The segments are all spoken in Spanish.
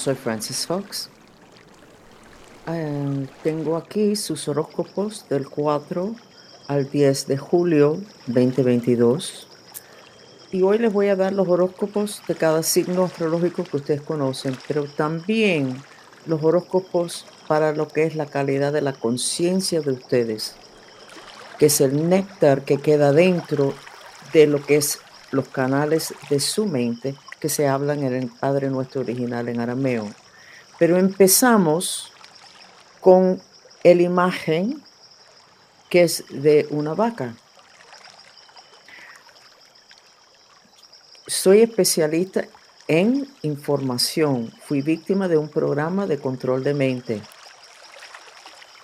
soy Francis Fox. Eh, tengo aquí sus horóscopos del 4 al 10 de julio 2022. Y hoy les voy a dar los horóscopos de cada signo astrológico que ustedes conocen, pero también los horóscopos para lo que es la calidad de la conciencia de ustedes, que es el néctar que queda dentro de lo que es los canales de su mente que se hablan en el Padre Nuestro original en arameo. Pero empezamos con el imagen que es de una vaca. Soy especialista en información. Fui víctima de un programa de control de mente.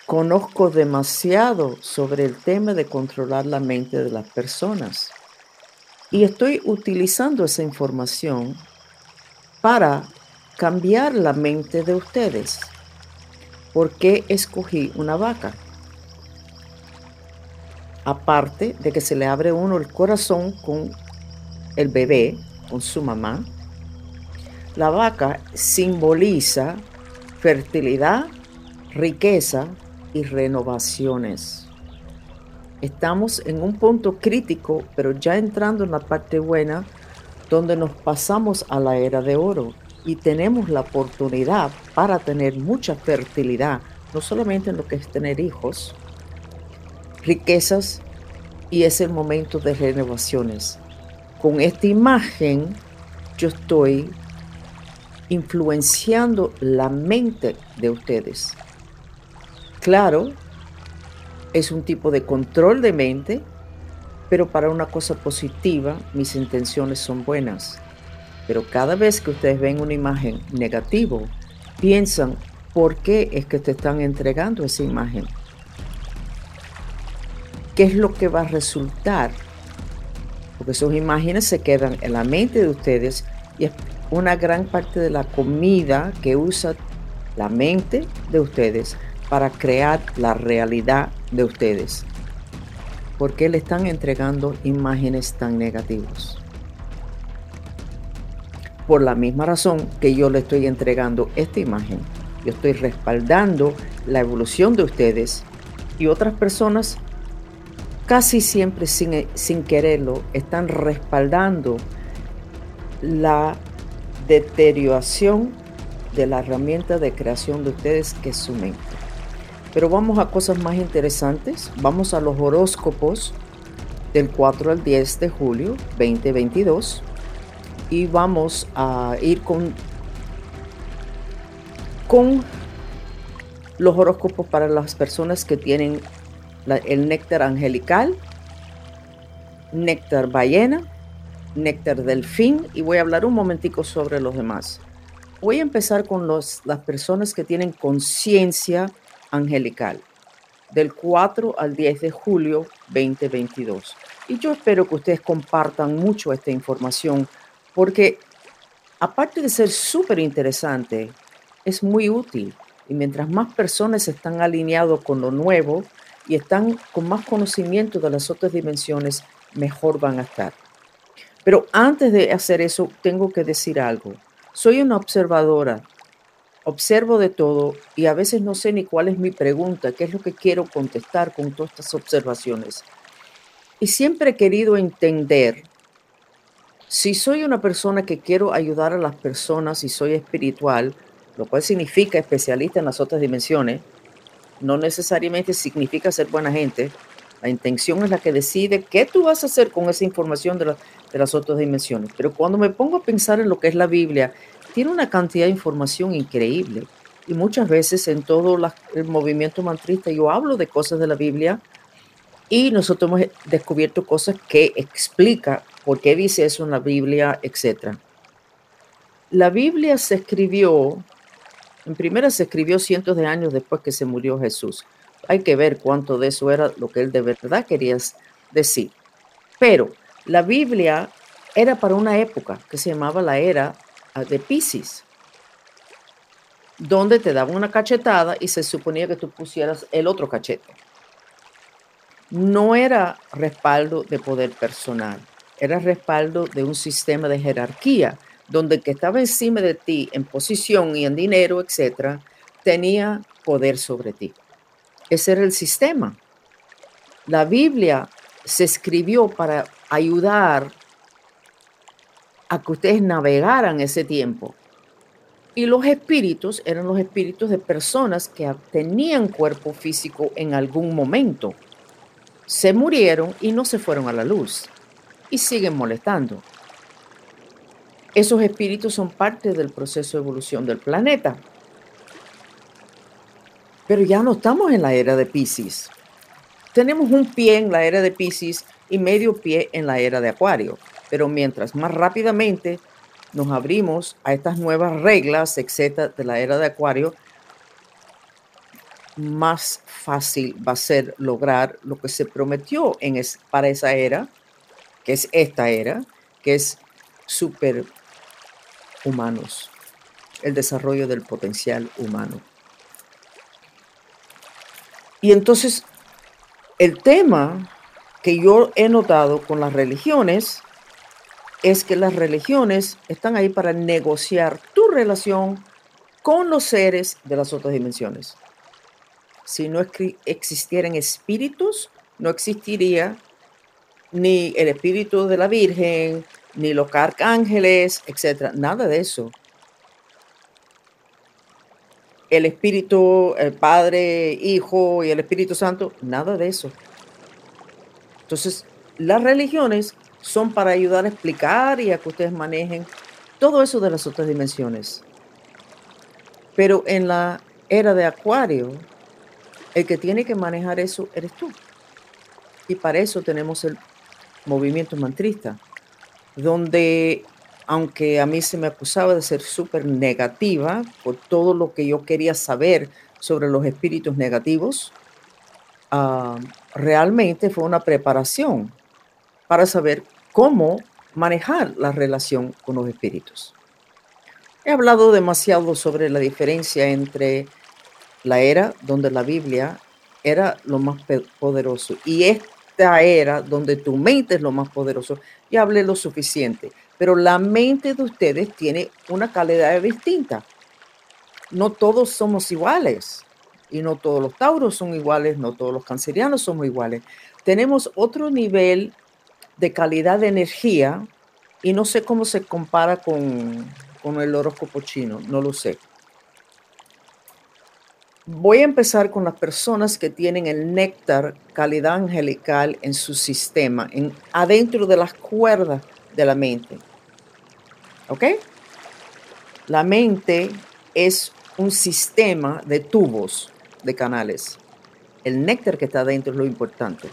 Conozco demasiado sobre el tema de controlar la mente de las personas. Y estoy utilizando esa información para cambiar la mente de ustedes. ¿Por qué escogí una vaca? Aparte de que se le abre uno el corazón con el bebé, con su mamá, la vaca simboliza fertilidad, riqueza y renovaciones. Estamos en un punto crítico, pero ya entrando en la parte buena, donde nos pasamos a la era de oro y tenemos la oportunidad para tener mucha fertilidad, no solamente en lo que es tener hijos, riquezas y es el momento de renovaciones. Con esta imagen yo estoy influenciando la mente de ustedes. Claro, es un tipo de control de mente, pero para una cosa positiva mis intenciones son buenas. Pero cada vez que ustedes ven una imagen negativa, piensan, ¿por qué es que te están entregando esa imagen? ¿Qué es lo que va a resultar? Porque esas imágenes se quedan en la mente de ustedes y es una gran parte de la comida que usa la mente de ustedes para crear la realidad de ustedes. ¿Por qué le están entregando imágenes tan negativas? Por la misma razón que yo le estoy entregando esta imagen. Yo estoy respaldando la evolución de ustedes y otras personas casi siempre sin, sin quererlo están respaldando la deterioración de la herramienta de creación de ustedes que es su mente. Pero vamos a cosas más interesantes. Vamos a los horóscopos del 4 al 10 de julio 2022 y vamos a ir con con los horóscopos para las personas que tienen el néctar angelical, néctar ballena, néctar delfín y voy a hablar un momentico sobre los demás. Voy a empezar con los, las personas que tienen conciencia angelical del 4 al 10 de julio 2022. Y yo espero que ustedes compartan mucho esta información porque aparte de ser súper interesante, es muy útil. Y mientras más personas están alineados con lo nuevo y están con más conocimiento de las otras dimensiones, mejor van a estar. Pero antes de hacer eso, tengo que decir algo. Soy una observadora observo de todo y a veces no sé ni cuál es mi pregunta, qué es lo que quiero contestar con todas estas observaciones. Y siempre he querido entender si soy una persona que quiero ayudar a las personas y soy espiritual, lo cual significa especialista en las otras dimensiones, no necesariamente significa ser buena gente. La intención es la que decide qué tú vas a hacer con esa información de, las otras dimensiones. Pero cuando me pongo a pensar en lo que es la Biblia tiene una cantidad de información increíble. Y muchas veces en todo el movimiento mantrista yo hablo de cosas de la Biblia y nosotros hemos descubierto cosas que explica por qué dice eso en la Biblia, etc. La Biblia se escribió, en primera se escribió cientos de años después que se murió Jesús. Hay que ver cuánto de eso era lo que él de verdad quería decir. Pero la Biblia era para una época que se llamaba la era de Pisces, donde te daban una cachetada y se suponía que tú pusieras el otro cachete. No era respaldo de poder personal, era respaldo de un sistema de jerarquía, donde el que estaba encima de ti en posición y en dinero, etcétera, tenía poder sobre ti. Ese era el sistema. La Biblia se escribió para ayudar a que ustedes navegaran ese tiempo. Y los espíritus eran los espíritus de personas que tenían cuerpo físico en algún momento. Se murieron y no se fueron a la luz. Y siguen molestando. Esos espíritus son parte del proceso de evolución del planeta. Pero ya no estamos en la era de Pisces. Tenemos un pie en la era de Pisces y medio pie en la era de Acuario. Pero mientras más rápidamente nos abrimos a estas nuevas reglas, etcétera, de la era de Acuario, más fácil va a ser lograr lo que se prometió en para esa era, que es esta era, que es super humanos, el desarrollo del potencial humano. Y entonces, el tema que yo he notado con las religiones es que las religiones están ahí para negociar tu relación con los seres de las otras dimensiones. Si no existieran espíritus, no existiría ni el espíritu de la Virgen, ni los arcángeles, etcétera, nada de eso. El Espíritu, el Padre, Hijo y el Espíritu Santo, nada de eso. Entonces, las religiones son para ayudar a explicar y a que ustedes manejen todo eso de las otras dimensiones. Pero en la era de Acuario, el que tiene que manejar eso eres tú. Y para eso tenemos el movimiento mantrista donde aunque a mí se me acusaba de ser súper negativa por todo lo que yo quería saber sobre los espíritus negativos, ah, realmente fue una preparación para saber cómo manejar la relación con los espíritus. He hablado demasiado sobre la diferencia entre la era donde la Biblia era lo más poderoso y esta era donde tu mente es lo más poderoso y hablé lo suficiente. Pero la mente de ustedes tiene una calidad distinta. No todos somos iguales. Y no todos los tauros son iguales, no todos los cancerianos somos iguales. Tenemos otro nivel de calidad de energía y no sé cómo se compara con, con el horóscopo chino, no lo sé. Voy a empezar con las personas que tienen el néctar calidad angelical en su sistema, en, adentro de las cuerdas de la mente. ¿Ok? La mente es un sistema de tubos, de canales. El néctar que está adentro es lo importante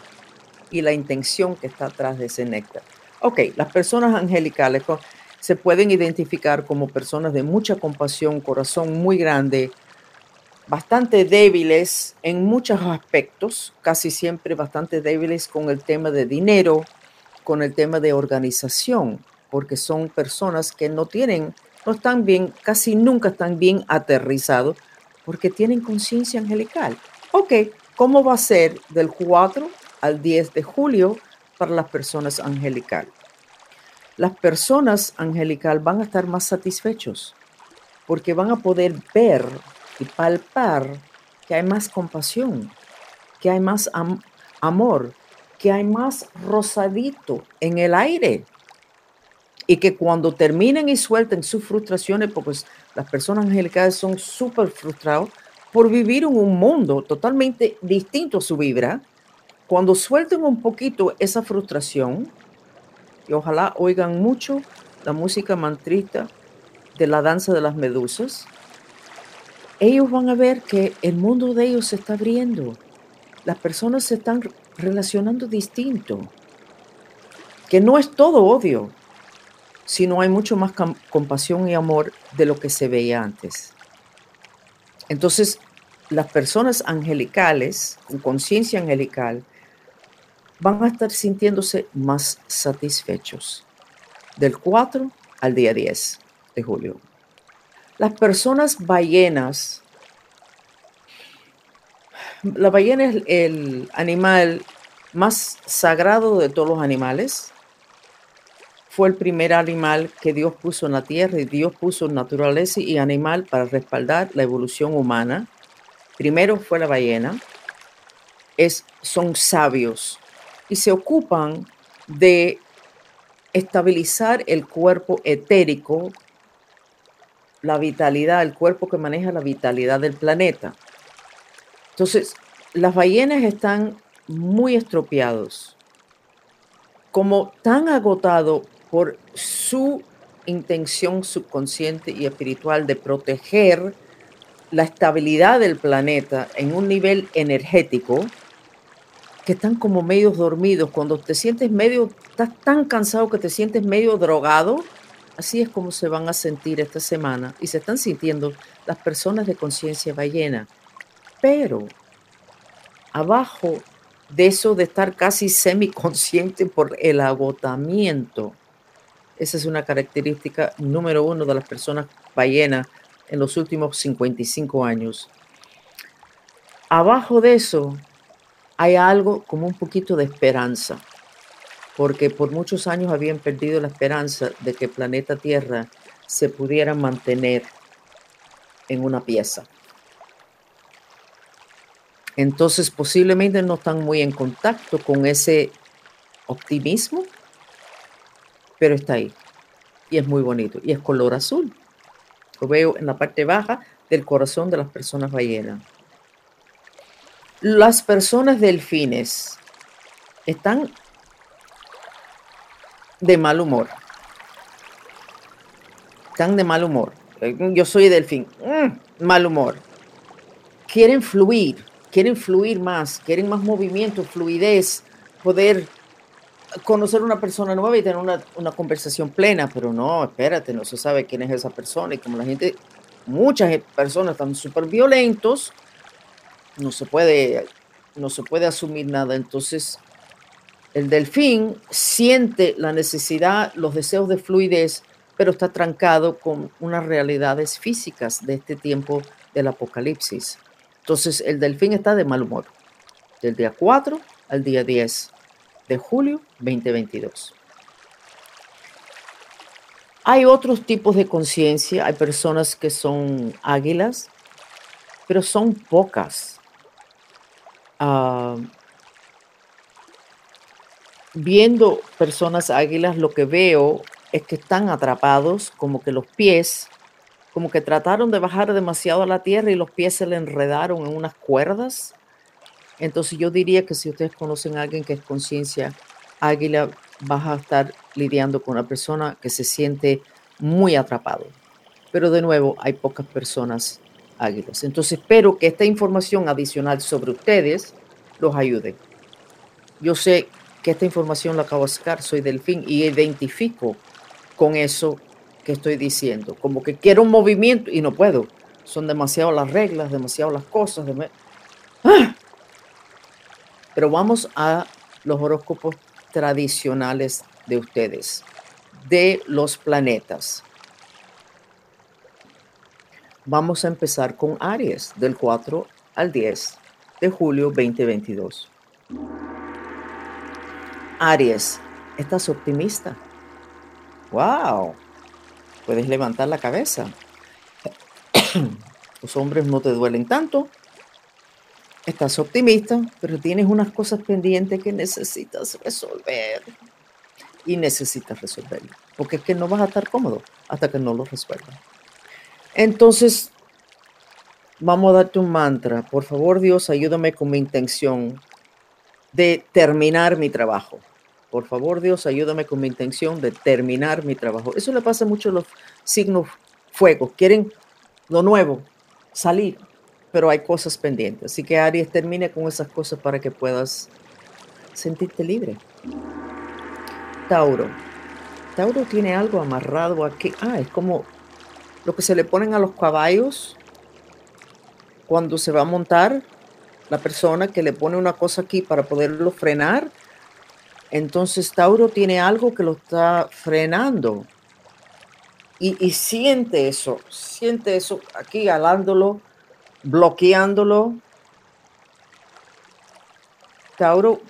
y la intención que está atrás de ese néctar. Ok, las personas angelicales se pueden identificar como personas de mucha compasión, corazón muy grande, bastante débiles en muchos aspectos, casi siempre bastante débiles con el tema de dinero, con el tema de organización, porque son personas que no tienen, no están bien, casi nunca están bien aterrizados, porque tienen conciencia angelical. Ok, ¿cómo va a ser del 4 al 10 de julio para las personas angelical? Las personas angelical van a estar más satisfechos porque van a poder ver y palpar que hay más compasión, que hay más amor, que hay más rosadito en el aire. Y que cuando terminen y suelten sus frustraciones, porque pues, las personas angelicales son súper frustrados por vivir en un mundo totalmente distinto a su vibra, cuando suelten un poquito esa frustración, y ojalá oigan mucho la música mantrista de la danza de las medusas, ellos van a ver que el mundo de ellos se está abriendo. Las personas se están relacionando distinto. Que no es todo odio, sino hay mucho más compasión y amor de lo que se veía antes. Entonces, las personas angelicales, con conciencia angelical, van a estar sintiéndose más satisfechos del 4 al día 10 de julio. Las personas ballenas, la ballena es el animal más sagrado de todos los animales. fue el primer animal que Dios puso en la tierra y Dios puso naturaleza y animal para respaldar la evolución humana. Primero fue la ballena. Es, son sabios y se ocupan de estabilizar el cuerpo etérico, la vitalidad, el cuerpo que maneja la vitalidad del planeta. Entonces, las ballenas están muy estropeados, como tan agotado por su intención subconsciente y espiritual de proteger la estabilidad del planeta en un nivel energético, que están como medio dormidos. Cuando te sientes medio, estás tan cansado que te sientes medio drogado, así es como se van a sentir esta semana y se están sintiendo las personas de conciencia ballena. Pero abajo de eso de estar casi semiconsciente por el agotamiento, esa es una característica número uno de las personas ballenas en los últimos 55 años. Abajo de eso hay algo como un poquito de esperanza, porque por muchos años habían perdido la esperanza de que el planeta Tierra se pudiera mantener en una pieza. Entonces posiblemente no están muy en contacto con ese optimismo pero está ahí. Y es muy bonito. Y es color azul. Lo veo en la parte baja del corazón de las personas ballenas. Las personas delfines están de mal humor. Están de mal humor. Yo soy delfín. Mm, mal humor. Quieren fluir, quieren fluir más, quieren más movimiento, fluidez, poder conocer una persona nueva y tener una, conversación plena, pero no, espérate, no se sabe quién es esa persona y como la gente, muchas personas están súper violentos, no se puede, no se puede asumir nada. Entonces, el delfín siente la necesidad, los deseos de fluidez, pero está trancado con unas realidades físicas de este tiempo del apocalipsis. Entonces, el delfín está de mal humor, del día 4 al día 10 de julio 2022. Hay otros tipos de conciencia, hay personas que son águilas, pero son pocas. Ah, viendo personas águilas, lo que veo es que están atrapados, como que los pies, como que trataron de bajar demasiado a la tierra y los pies se le enredaron en unas cuerdas entonces yo diría que si ustedes conocen a alguien que es conciencia águila, vas a estar lidiando con una persona que se siente muy atrapado. Pero de nuevo, hay pocas personas águilas. Entonces espero que esta información adicional sobre ustedes los ayude. Yo sé que esta información la acabo de sacar, soy delfín y identifico con eso que estoy diciendo. Como que quiero un movimiento y no puedo. Son demasiado las reglas, demasiado las cosas. ¡Ah! Pero vamos a los horóscopos tradicionales de ustedes, de los planetas. Vamos a empezar con Aries, del 4 al 10 de julio 2022. Aries, ¿estás optimista? ¡Wow! Puedes levantar la cabeza. Los hombres no te duelen tanto, Estás optimista, pero tienes unas cosas pendientes que necesitas resolver. Y necesitas resolverlo. Porque es que no vas a estar cómodo hasta que no lo resuelvas. Entonces, vamos a darte un mantra. Por favor, Dios, ayúdame con mi intención de terminar mi trabajo. Por favor, Dios, ayúdame con mi intención de terminar mi trabajo. Eso le pasa mucho a los signos fuego. Quieren lo nuevo, salir, pero hay cosas pendientes. Así que Aries, termine con esas cosas para que puedas sentirte libre. Tauro. Tauro tiene algo amarrado aquí. Ah, es como lo que se le ponen a los caballos cuando se va a montar la persona que le pone una cosa aquí para poderlo frenar. Entonces Tauro tiene algo que lo está frenando. Y, siente eso, siente eso aquí alándolo bloqueándolo. Tauro,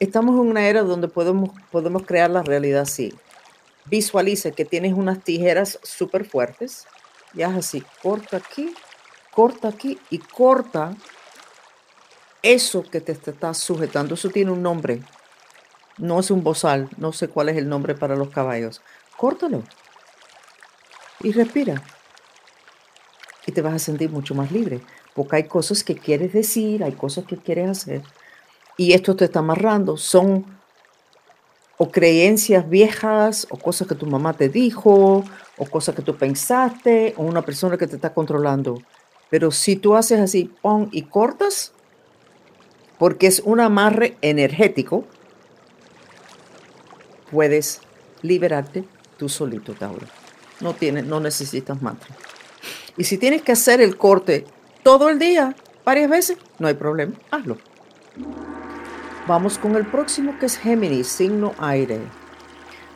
estamos en una era donde podemos, podemos crear la realidad así. Visualice que tienes unas tijeras súper fuertes y haz así, corta aquí, corta aquí y corta eso que te está sujetando. Eso tiene un nombre. No es un bozal, no sé cuál es el nombre para los caballos. Córtalo y respira. Y te vas a sentir mucho más libre, porque hay cosas que quieres decir, hay cosas que quieres hacer, y esto te está amarrando. Son o creencias viejas, o cosas que tu mamá te dijo, o cosas que tú pensaste, o una persona que te está controlando. Pero si tú haces así, pon y cortas, porque es un amarre energético, puedes liberarte tú solito, Tauro. No, tienes, no necesitas mantra. Y si tienes que hacer el corte todo el día, varias veces, no hay problema, hazlo. Vamos con el próximo que es Géminis, signo aire.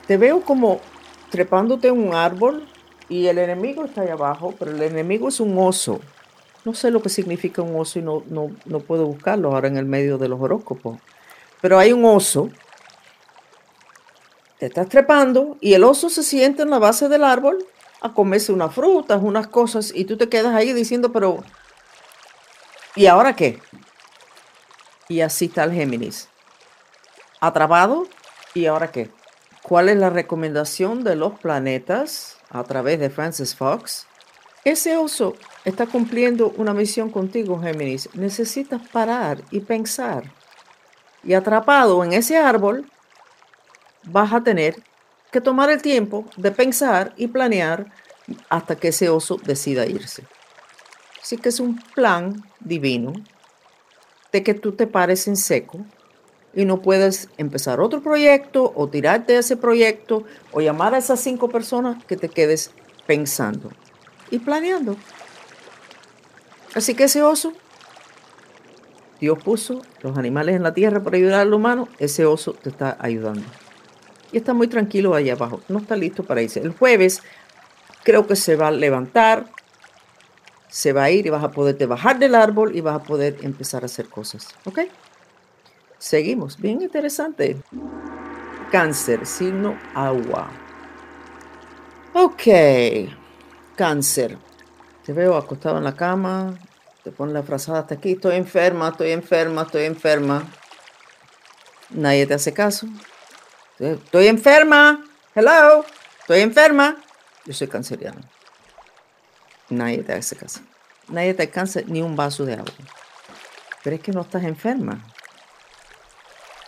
Te veo como trepándote en un árbol y el enemigo está ahí abajo, pero el enemigo es un oso. No sé lo que significa un oso y no, no, no puedo buscarlo ahora en el medio de los horóscopos. Pero hay un oso te estás trepando y el oso se sienta en la base del árbol a comerse unas frutas, unas cosas, y tú te quedas ahí diciendo, pero, ¿y ahora qué? Y así está el Géminis. Atrapado, ¿y ahora qué? ¿Cuál es la recomendación de los planetas a través de Francis Fox? Ese oso está cumpliendo una misión contigo, Géminis. Necesitas parar y pensar. Y atrapado en ese árbol, vas a tener que tomar el tiempo de pensar y planear hasta que ese oso decida irse. Así que es un plan divino de que tú te pares en seco y no puedes empezar otro proyecto o tirarte de ese proyecto o llamar a esas cinco personas que te quedes pensando y planeando. Así que ese oso, Dios puso los animales en la tierra para ayudar al humano, ese oso te está ayudando y está muy tranquilo ahí abajo. No está listo para irse. El jueves creo que se va a levantar, se va a ir y vas a poderte bajar del árbol y vas a poder empezar a hacer cosas. ¿Ok? Seguimos. Bien interesante. Cáncer, signo agua. Ok. Cáncer. Te veo acostado en la cama. Te pones la frazada hasta aquí. Estoy enferma, estoy enferma, estoy enferma. Nadie te hace caso. Estoy enferma. Hello. Estoy enferma. Yo soy canceriano. Nadie te hace caso. Nadie te alcanza ni un vaso de agua. Pero es que no estás enferma.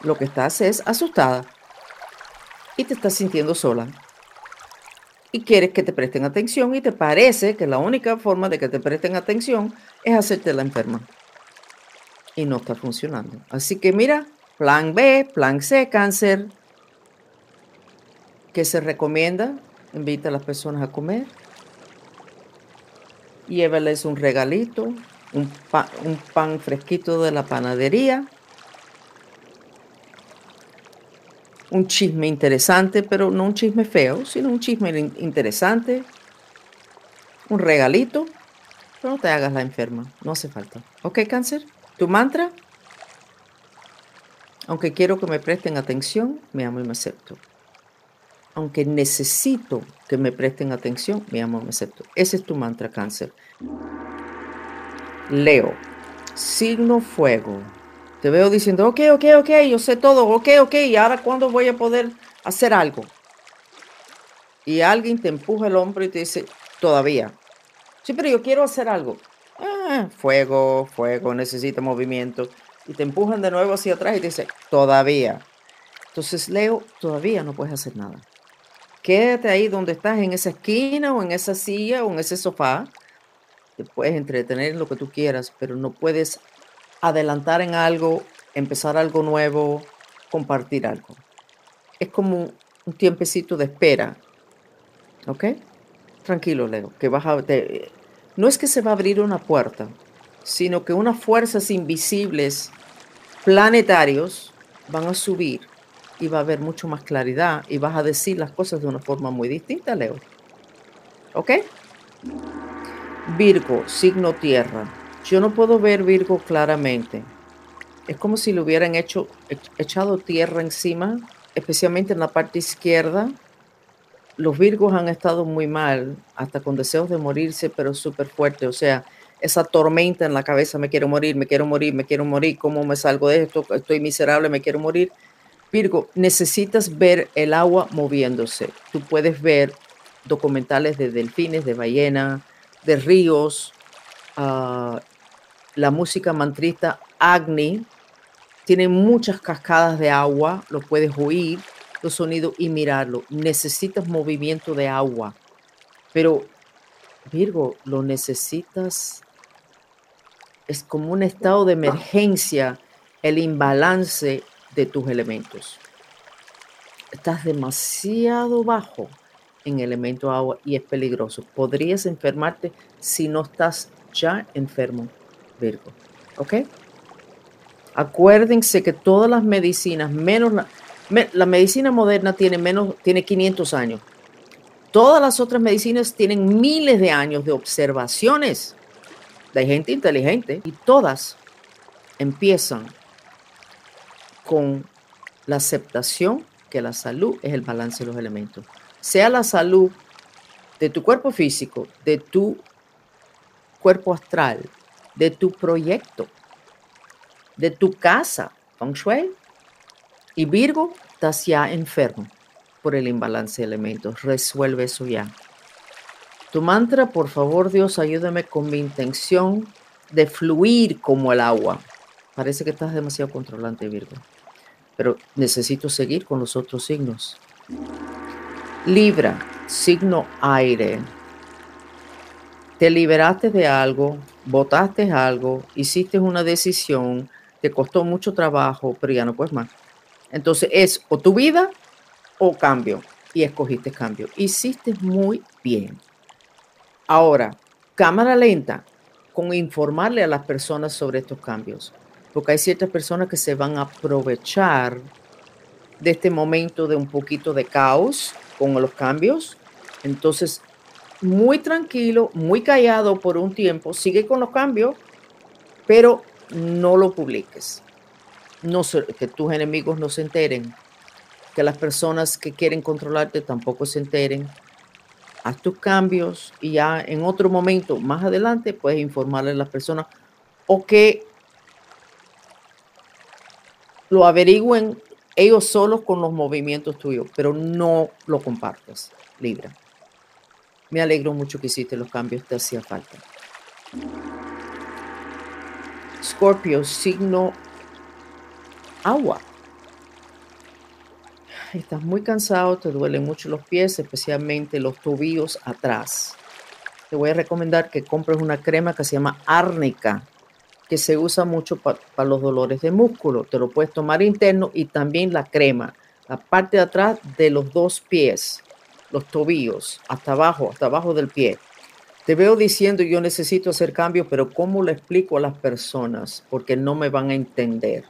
Lo que estás es asustada. Y te estás sintiendo sola. Y quieres que te presten atención y te parece que la única forma de que te presten atención es hacerte la enferma. Y no está funcionando. Así que mira, plan B, plan C, cáncer que se recomienda, invita a las personas a comer, llévales un regalito, un, un pan fresquito de la panadería, un chisme interesante, pero no un chisme feo, sino un chisme interesante, un regalito, pero no te hagas la enferma, no hace falta. ¿Ok, cáncer? ¿Tu mantra? Aunque quiero que me presten atención, me amo y me acepto aunque necesito que me presten atención, mi amor, me acepto. Ese es tu mantra, cáncer. Leo, signo fuego. Te veo diciendo, ok, ok, ok, yo sé todo, ok, ok, ¿y ahora cuándo voy a poder hacer algo? Y alguien te empuja el hombro y te dice, todavía. Sí, pero yo quiero hacer algo. Ah, fuego, fuego, necesita movimiento. Y te empujan de nuevo hacia atrás y te dice, todavía. Entonces, Leo, todavía no puedes hacer nada. Quédate ahí donde estás, en esa esquina o en esa silla o en ese sofá. Te puedes entretener en lo que tú quieras, pero no puedes adelantar en algo, empezar algo nuevo, compartir algo. Es como un tiempecito de espera. ¿Ok? Tranquilo, Leo, que no es que se va a abrir una puerta, sino que unas fuerzas invisibles planetarios van a subir y va a haber mucho más claridad y vas a decir las cosas de una forma muy distinta, Leo. ¿Ok? Virgo, signo tierra. Yo no puedo ver Virgo claramente, Es como si le hubieran hecho, echado tierra encima, especialmente en la parte izquierda. Los virgos han estado muy mal, hasta con deseos de morirse, pero súper fuerte. O sea, esa tormenta en la cabeza, me quiero morir, me quiero morir, me quiero morir, ¿cómo me salgo de esto? Estoy miserable, me quiero morir. Virgo, necesitas ver el agua moviéndose. Tú puedes ver documentales de delfines, de ballena, de ríos, ah, la música mantrista Agni, tiene muchas cascadas de agua, lo puedes oír, los sonidos y mirarlo. Necesitas movimiento de agua, pero Virgo, lo necesitas. Es como un estado de emergencia, el imbalance de tus elementos. Estás demasiado bajo en elemento agua y es peligroso. Podrías enfermarte si no estás ya enfermo, Virgo. ¿Ok? Acuérdense que todas las medicinas, menos la, la medicina moderna tiene menos, tiene 500 años. Todas las otras medicinas tienen miles de años de observaciones de gente inteligente y todas empiezan con la aceptación que la salud es el balance de los elementos. Sea la salud de tu cuerpo físico, de tu cuerpo astral, de tu proyecto, de tu casa, Feng Shui. Y Virgo, estás ya enfermo por el imbalance de elementos. Resuelve eso ya. Tu mantra, por favor, Dios, ayúdame con mi intención de fluir como el agua. Parece que estás demasiado controlante, Virgo. Pero necesito seguir con los otros signos. Libra, signo aire. Te liberaste de algo, votaste algo, hiciste una decisión, te costó mucho trabajo, pero ya no puedes más. Entonces es o tu vida o cambio. Y escogiste cambio. Hiciste muy bien. Ahora, cámara lenta con informarle a las personas sobre estos cambios. Porque hay ciertas personas que se van a aprovechar de este momento de un poquito de caos con los cambios. Entonces, muy tranquilo, muy callado por un tiempo, sigue con los cambios, pero no lo publiques. No, que tus enemigos no se enteren, que las personas que quieren controlarte tampoco se enteren. Haz tus cambios y ya en otro momento, más adelante, puedes informarle a las personas o que lo averigüen ellos solos con los movimientos tuyos, pero no lo compartas, Libra. Me alegro mucho que hiciste los cambios, te hacía falta. Scorpio, signo agua. Estás muy cansado, te duelen mucho los pies, especialmente los tobillos atrás. Te voy a recomendar que compres una crema que se llama árnica, que se usa mucho para los dolores de músculo. Te lo puedes tomar interno y también la crema, la parte de atrás de los dos pies, los tobillos, hasta abajo, hasta abajo del pie. Te veo diciendo yo necesito hacer cambios, pero ¿cómo le explico a las personas? Porque no me van a entender.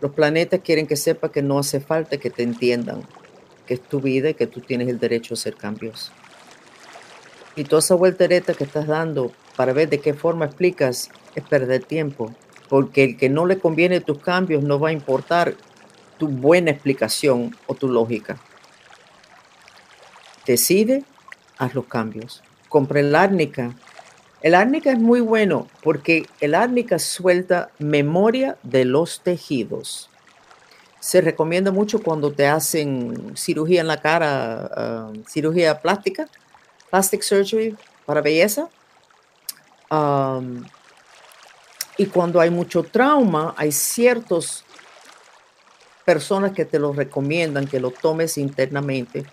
Los planetas quieren que sepa que no hace falta que te entiendan, que es tu vida y que tú tienes el derecho a hacer cambios. Y toda esa vueltereta que estás dando para ver de qué forma explicas es perder tiempo, porque el que no le conviene tus cambios no va a importar tu buena explicación o tu lógica. Decide, haz los cambios compré el árnica. El árnica es muy bueno porque el árnica suelta memoria de los tejidos. Se recomienda mucho cuando te hacen cirugía en la cara, ah, cirugía plástica, plastic surgery para belleza. Y cuando hay mucho trauma, hay ciertas personas que te lo recomiendan que lo tomes internamente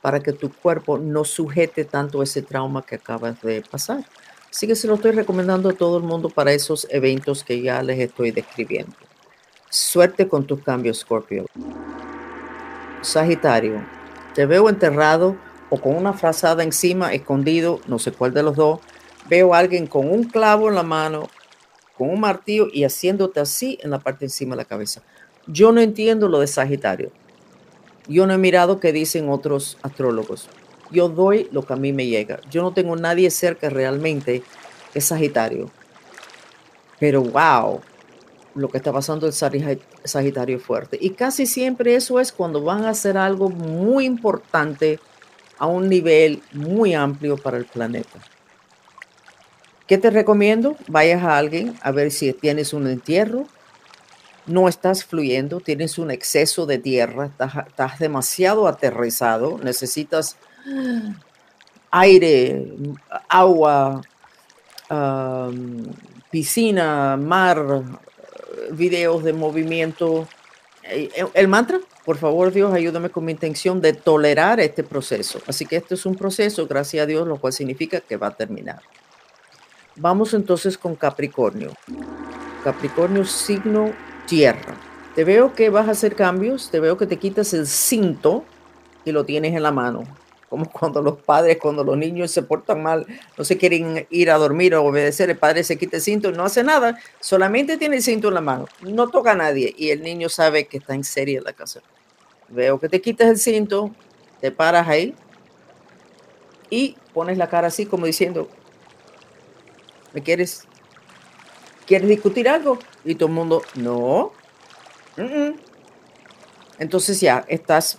para que tu cuerpo no sujete tanto ese trauma que acabas de pasar. Así que se lo estoy recomendando a todo el mundo para esos eventos que ya les estoy describiendo. Suerte con tus cambios, Scorpio. Sagitario, te veo enterrado o con una frazada encima, escondido, no sé cuál de los dos. Veo a alguien con un clavo en la mano, con un martillo y haciéndote así en la parte encima de la cabeza. Yo no entiendo lo de Sagitario. Yo no he mirado qué dicen otros astrólogos. Yo doy lo que a mí me llega. Yo no tengo nadie cerca realmente que es Sagitario. Pero wow, lo que está pasando el Sagitario fuerte. Y casi siempre eso es cuando van a hacer algo muy importante a un nivel muy amplio para el planeta. ¿Qué te recomiendo? Vayas a alguien a ver si tienes un entierro, no estás fluyendo, tienes un exceso de tierra, estás, demasiado aterrizado, necesitas aire, agua, piscina, mar, videos de movimiento. Eh, el mantra, por favor Dios, ayúdame con mi intención de tolerar este proceso. Así que este es un proceso, gracias a Dios, lo cual significa que va a terminar. Vamos entonces con Capricornio. Capricornio, signo tierra. Te veo que vas a hacer cambios, te veo que te quitas el cinto y lo tienes en la mano. Como cuando los padres, cuando los niños se portan mal, no se quieren ir a dormir o obedecer, el padre se quita el cinto y no hace nada, solamente tiene el cinto en la mano, no toca a nadie y el niño sabe que está en serie en la casa. Veo que te quitas el cinto, te paras ahí y pones la cara así como diciendo, ¿me quieres ¿Quieres discutir algo? Y todo el mundo, no. Entonces ya estás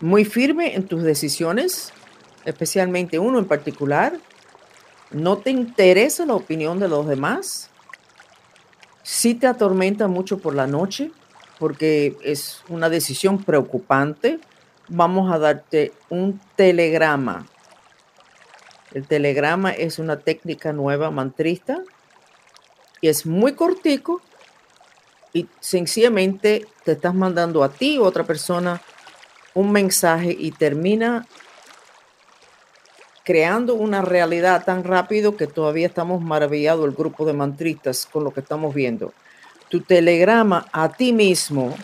muy firme en tus decisiones, especialmente uno en particular. No te interesa la opinión de los demás. Sí te atormenta mucho por la noche porque es una decisión preocupante. Vamos a darte un telegrama. El telegrama es una técnica nueva mantrista y es muy cortico y sencillamente te estás mandando a ti o otra persona un mensaje y termina creando una realidad tan rápido que todavía estamos maravillados el grupo de mantristas con lo que estamos viendo. Tu telegrama a ti mismo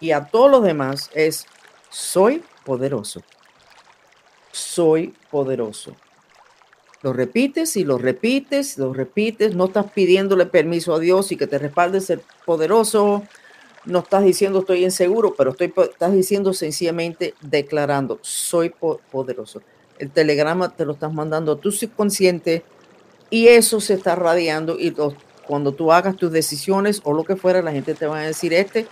y a todos los demás es soy poderoso. Soy poderoso. Lo repites y lo repites, lo repites. No estás pidiéndole permiso a Dios y que te respalde ser poderoso. No estás diciendo estoy inseguro, pero estoy, estás diciendo sencillamente declarando soy poderoso. El telegrama te lo estás mandando a tu subconsciente y eso se está radiando y cuando tú hagas tus decisiones o lo que fuera, la gente te va a decir este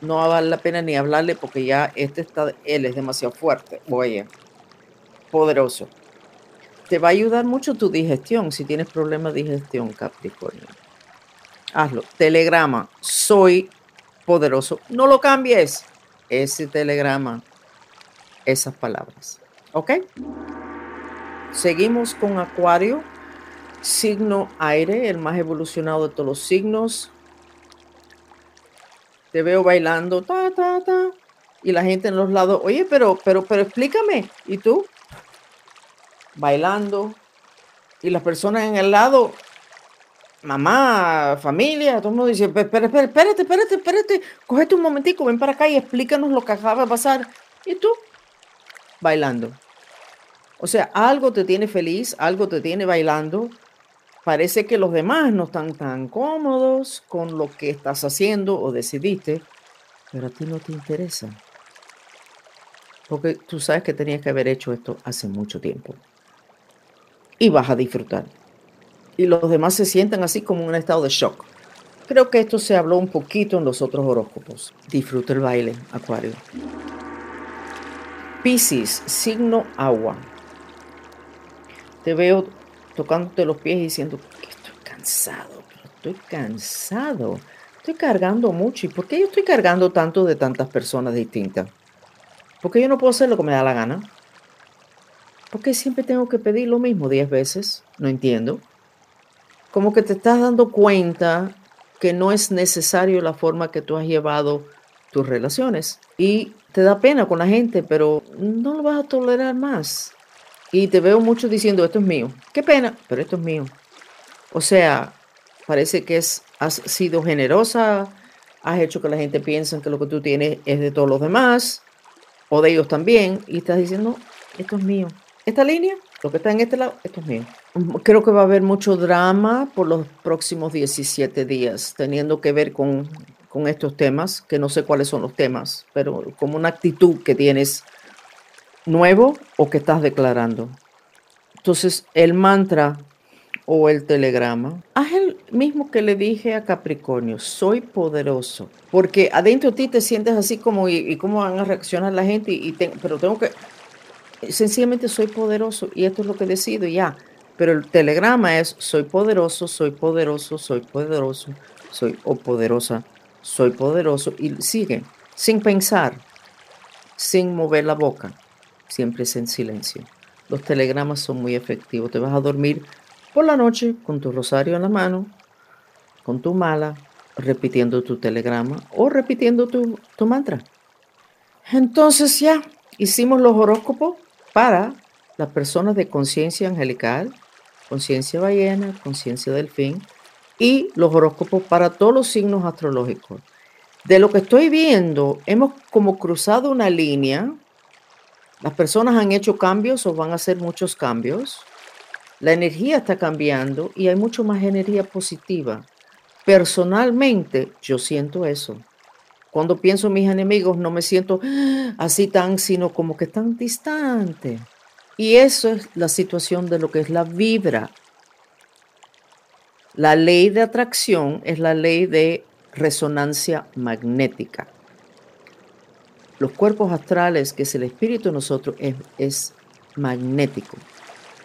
no va a valer la pena ni hablarle porque ya este está, él es demasiado fuerte. Oye, poderoso te va a ayudar mucho tu digestión si tienes problemas de digestión, Capricornio. Hazlo. Telegrama, soy poderoso. No lo cambies. Ese telegrama, esas palabras. ¿Ok? Seguimos con Acuario, signo aire, el más evolucionado de todos los signos. Te veo bailando, ta, ta, ta. Y la gente en los lados, oye, pero, pero, pero explícame. ¿Y tú? Bailando y las personas en el lado, mamá, familia, todo el mundo dice, espérate, espérate, espérate, espérate, cógete un momentico, ven para acá y explícanos lo que acaba de pasar. Y tú, bailando. O sea, algo te tiene feliz, algo te tiene bailando. Parece que los demás no están tan cómodos con lo que estás haciendo o decidiste, pero a ti no te interesa. Porque tú sabes que tenías que haber hecho esto hace mucho tiempo y vas a disfrutar. Y los demás se sientan así como en un estado de shock. Creo que esto se habló un poquito en los otros horóscopos. Disfruta el baile, Acuario. Piscis, signo agua. Te veo tocándote los pies y diciendo que estoy cansado, estoy cansado. Estoy cargando mucho. ¿Y por qué yo estoy cargando tanto de tantas personas distintas? Porque yo no puedo hacer lo que me da la gana. ¿Por qué siempre tengo que pedir lo mismo diez veces? No entiendo. Como que te estás dando cuenta que no es necesario la forma que tú has llevado tus relaciones. Y te da pena con la gente, pero no lo vas a tolerar más. Y te veo mucho diciendo, esto es mío. Qué pena, pero esto es mío. O sea, parece que es, has sido generosa, has hecho que la gente piense que lo que tú tienes es de todos los demás, o de ellos también, y estás diciendo, esto es mío esta línea, lo que está en este lado, esto es mío. Creo que va a haber mucho drama por los próximos 17 días, teniendo que ver con, con estos temas, que no sé cuáles son los temas, pero como una actitud que tienes nuevo o que estás declarando. Entonces, el mantra o el telegrama, haz el mismo que le dije a Capricornio, soy poderoso, porque adentro de ti te sientes así como, ¿y, cómo van a reaccionar la gente? Y, pero tengo que, sencillamente soy poderoso y esto es lo que decido ya. Pero el telegrama es, soy poderoso, soy poderoso, soy poderoso, soy o poderosa, soy poderoso y sigue, sin pensar, sin mover la boca, siempre es en silencio. Los telegramas son muy efectivos. Te vas a dormir por la noche con tu rosario en la mano, con tu mala, repitiendo tu telegrama o repitiendo tu, tu mantra. Entonces ya hicimos los horóscopos para las personas de conciencia angelical, conciencia ballena, conciencia delfín y los horóscopos para todos los signos astrológicos. De lo que estoy viendo, hemos como cruzado una línea. Las personas han hecho cambios o van a hacer muchos cambios. La energía está cambiando y hay mucho más energía positiva. Personalmente, yo siento eso. Cuando pienso en mis enemigos, no me siento así tan, sino como que tan distante. Y eso es la situación de lo que es la vibra. La ley de atracción es la ley de resonancia magnética. Los cuerpos astrales, que es el espíritu de nosotros, es, es magnético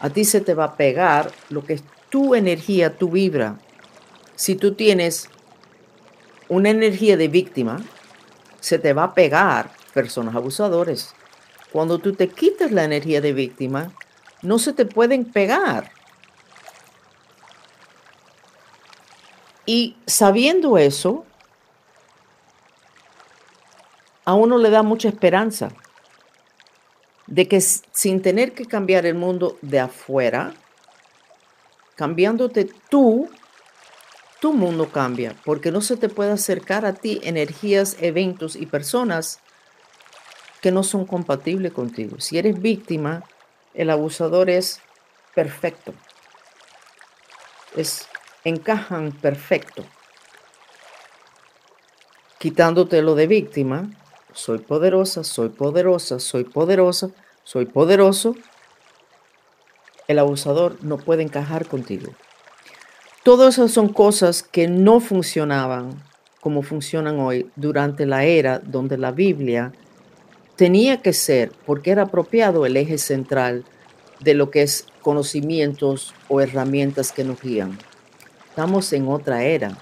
a ti se te va a pegar lo que es tu energía, tu vibra. Si tú tienes una energía de víctima, se te va a pegar personas abusadores. Cuando tú te quitas la energía de víctima, no se te pueden pegar. Y sabiendo eso, a uno le da mucha esperanza de que sin tener que cambiar el mundo de afuera, cambiándote tú, tu mundo cambia, porque no se te puede acercar a ti energías, eventos y personas que no son compatibles contigo. Si eres víctima, el abusador es perfecto. Es encajan perfecto. Quitándote lo de víctima, soy poderosa, soy poderosa, soy poderosa, soy poderoso, el abusador no puede encajar contigo. Todas esas son cosas que no funcionaban como funcionan hoy durante la era donde la Biblia tenía que ser, porque era apropiado el eje central de lo que es conocimientos o herramientas que nos guían. Estamos en otra era.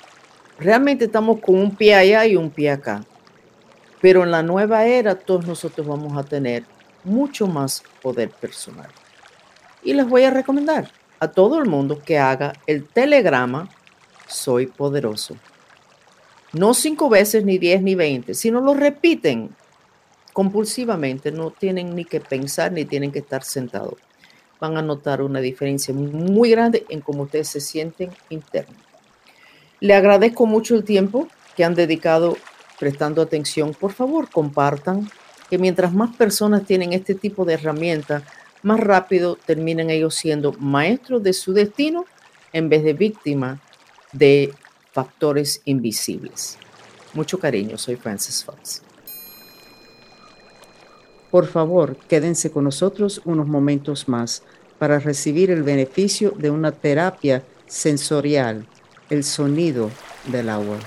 Realmente estamos con un pie allá y un pie acá. Pero en la nueva era todos nosotros vamos a tener mucho más poder personal. Y les voy a recomendar a todo el mundo que haga el telegrama Soy poderoso. No cinco veces, ni diez, ni veinte, sino lo repiten compulsivamente. No tienen ni que pensar, ni tienen que estar sentados. Van a notar una diferencia muy grande en cómo ustedes se sienten internos. Le agradezco mucho el tiempo que han dedicado prestando atención, por favor compartan que mientras más personas tienen este tipo de herramientas, más rápido terminan ellos siendo maestros de su destino en vez de víctimas de factores invisibles. Mucho cariño, soy Francis Fox. Por favor, quédense con nosotros unos momentos más para recibir el beneficio de una terapia sensorial, el sonido del agua.